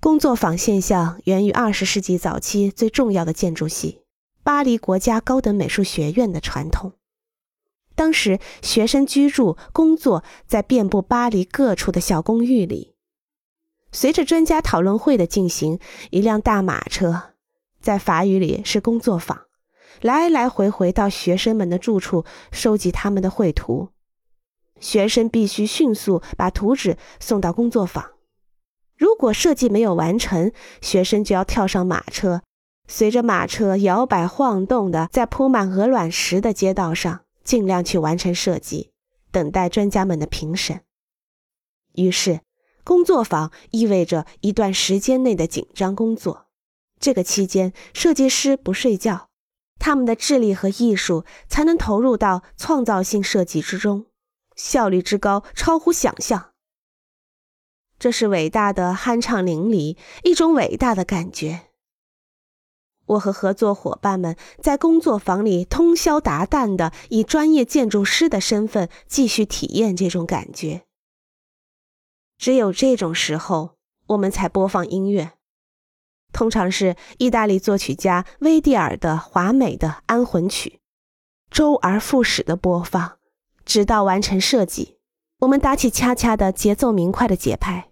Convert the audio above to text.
工作坊现象源于二十世纪早期最重要的建筑系——巴黎国家高等美术学院的传统。当时，学生居住、工作在遍布巴黎各处的小公寓里。随着专家讨论会的进行，一辆大马车，在法语里是工作坊，来来回回到学生们的住处收集他们的绘图。学生必须迅速把图纸送到工作坊。如果设计没有完成，学生就要跳上马车，随着马车摇摆晃动的在铺满鹅卵石的街道上，尽量去完成设计，等待专家们的评审。于是，工作坊意味着一段时间内的紧张工作。这个期间，设计师不睡觉，他们的智力和艺术才能投入到创造性设计之中，效率之高超乎想象。这是伟大的酣畅淋漓，一种伟大的感觉。我和合作伙伴们在工作坊里通宵达旦的，以专业建筑师的身份继续体验这种感觉。只有这种时候，我们才播放音乐，通常是意大利作曲家威蒂尔的华美的安魂曲，周而复始的播放，直到完成设计。我们打起恰恰的节奏明快的节拍。